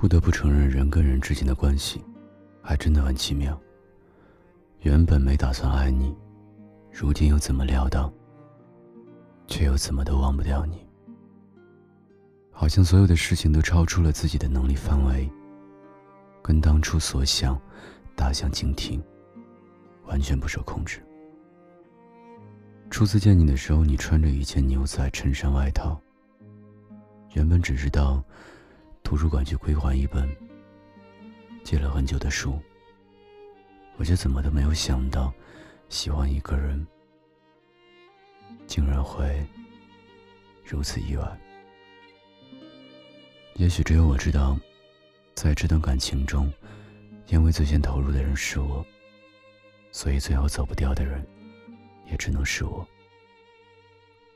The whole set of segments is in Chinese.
不得不承认，人跟人之间的关系，还真的很奇妙。原本没打算爱你，如今又怎么料到，却又怎么都忘不掉你。好像所有的事情都超出了自己的能力范围，跟当初所想大相径庭，完全不受控制。初次见你的时候，你穿着一件牛仔衬衫外套。原本只是到图书馆去归还一本借了很久的书。我却怎么都没有想到，喜欢一个人竟然会如此意外。也许只有我知道，在这段感情中，因为最先投入的人是我，所以最后走不掉的人也只能是我。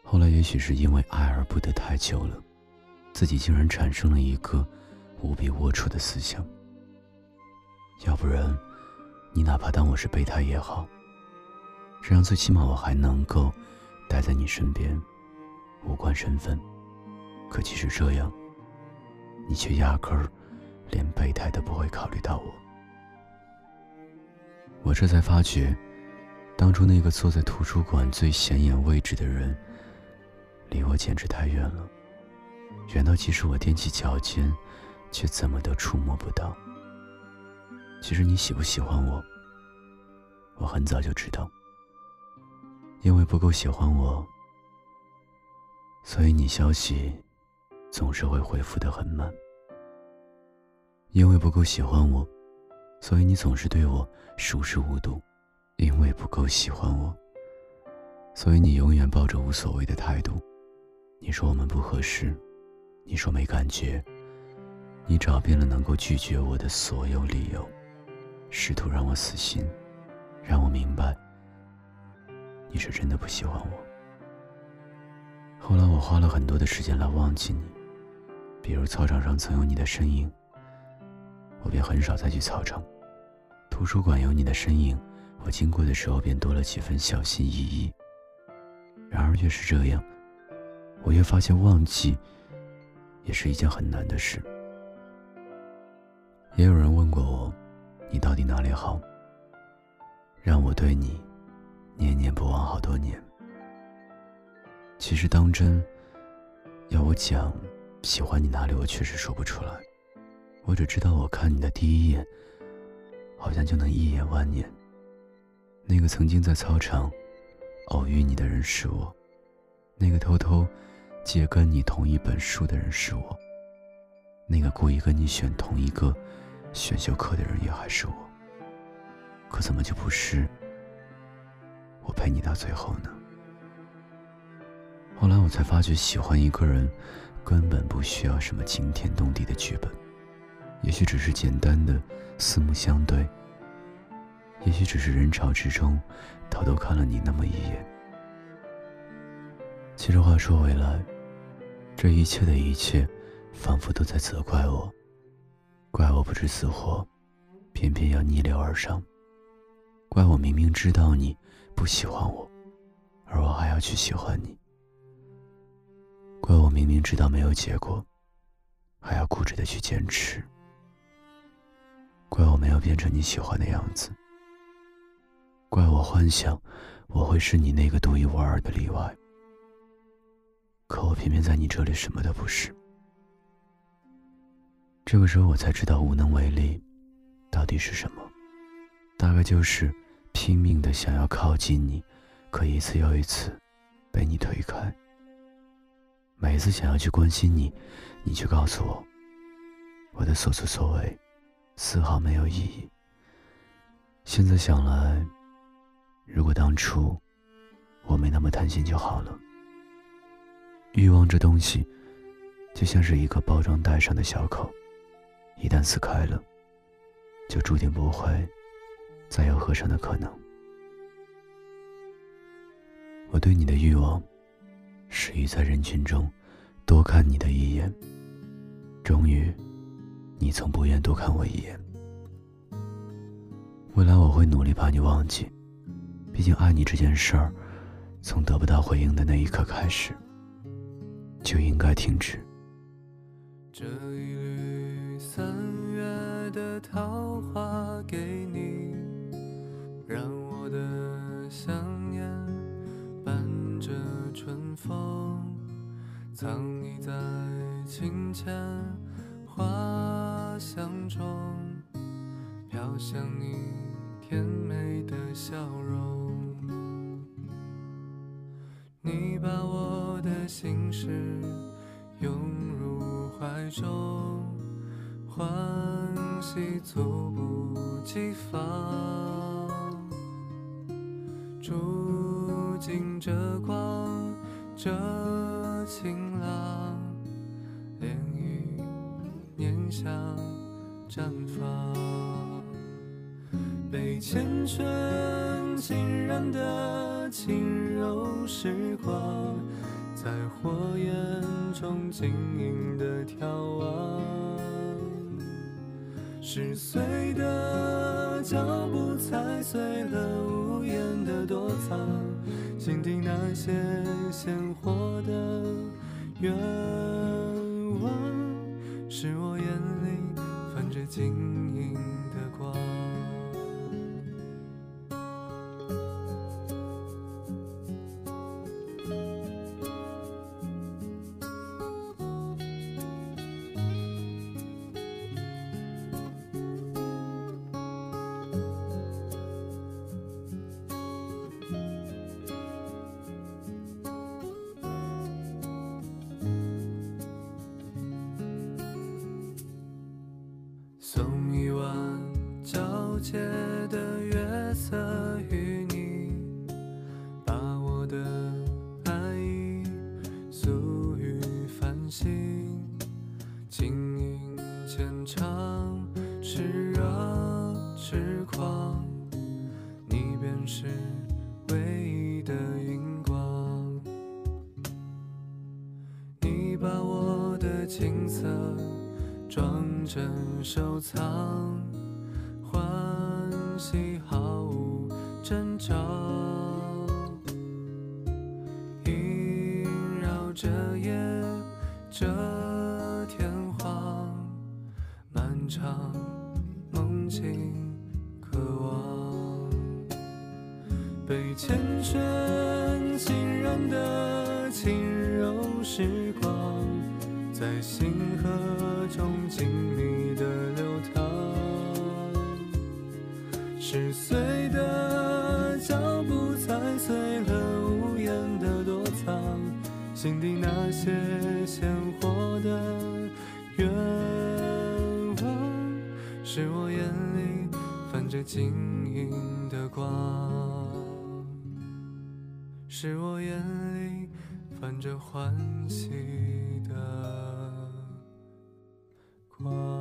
后来，也许是因为爱而不得太久了，自己竟然产生了一个无比龌龊的思想，要不然。你哪怕当我是备胎也好，这样最起码我还能够待在你身边，无关身份。可即使这样，你却压根儿连备胎都不会考虑到我。我这才发觉，当初那个坐在图书馆最显眼位置的人，离我简直太远了，远到即使我踮起脚尖，却怎么都触摸不到。其实你喜不喜欢我，我很早就知道。因为不够喜欢我，所以你消息总是会回复的很慢。因为不够喜欢我，所以你总是对我熟视无睹。因为不够喜欢我，所以你永远抱着无所谓的态度。你说我们不合适，你说没感觉，你找遍了能够拒绝我的所有理由。试图让我死心，让我明白你是真的不喜欢我。后来我花了很多的时间来忘记你，比如操场上曾有你的身影，我便很少再去操场；图书馆有你的身影，我经过的时候便多了几分小心翼翼。然而越是这样，我越发现忘记也是一件很难的事。也有人问过我。你到底哪里好，让我对你念念不忘好多年？其实当真要我讲喜欢你哪里，我确实说不出来。我只知道，我看你的第一眼，好像就能一眼万年。那个曾经在操场偶遇你的人是我，那个偷偷借跟你同一本书的人是我，那个故意跟你选同一个。选修课的人也还是我，可怎么就不是我陪你到最后呢？后来我才发觉，喜欢一个人根本不需要什么惊天动地的剧本，也许只是简单的四目相对，也许只是人潮之中偷偷看了你那么一眼。其实话说回来，这一切的一切，仿佛都在责怪我。怪我不知死活，偏偏要逆流而上。怪我明明知道你不喜欢我，而我还要去喜欢你。怪我明明知道没有结果，还要固执的去坚持。怪我没有变成你喜欢的样子。怪我幻想我会是你那个独一无二的例外，可我偏偏在你这里什么都不是。这个时候我才知道无能为力，到底是什么？大概就是拼命的想要靠近你，可一次又一次被你推开。每一次想要去关心你，你却告诉我，我的所作所为丝毫没有意义。现在想来，如果当初我没那么贪心就好了。欲望这东西，就像是一个包装袋上的小口。一旦撕开了，就注定不会再有合上的可能。我对你的欲望，始于在人群中多看你的一眼。终于，你从不愿多看我一眼。未来我会努力把你忘记，毕竟爱你这件事儿，从得不到回应的那一刻开始，就应该停止。这一缕。三月的桃花给你，让我的想念伴着春风，藏匿在清浅花香中，飘向你甜美的笑容。你把我心事拥入怀中，欢喜猝不及防。住进这光，这晴朗，涟漪念想绽放，被缱绻浸染的轻柔时光，在火焰中晶莹的眺望。十岁的脚步踩碎了屋檐的躲藏，心底那些鲜活的愿望，是我眼里泛着晶莹的光。皎洁的月色与你，把我的爱意诉与繁星，晶莹浅唱，炽热痴狂，你便是唯一的荧光。你把我的青涩装帧收藏，喜毫无征兆，萦绕着夜，这天荒，漫长梦境渴望。被缱绻浸染的轻柔时光，在星河中静谧的流淌。十岁的脚步踩碎了屋檐的躲藏，心底那些鲜活的愿望，是我眼里泛着晶莹的光，是我眼里泛着欢喜的光。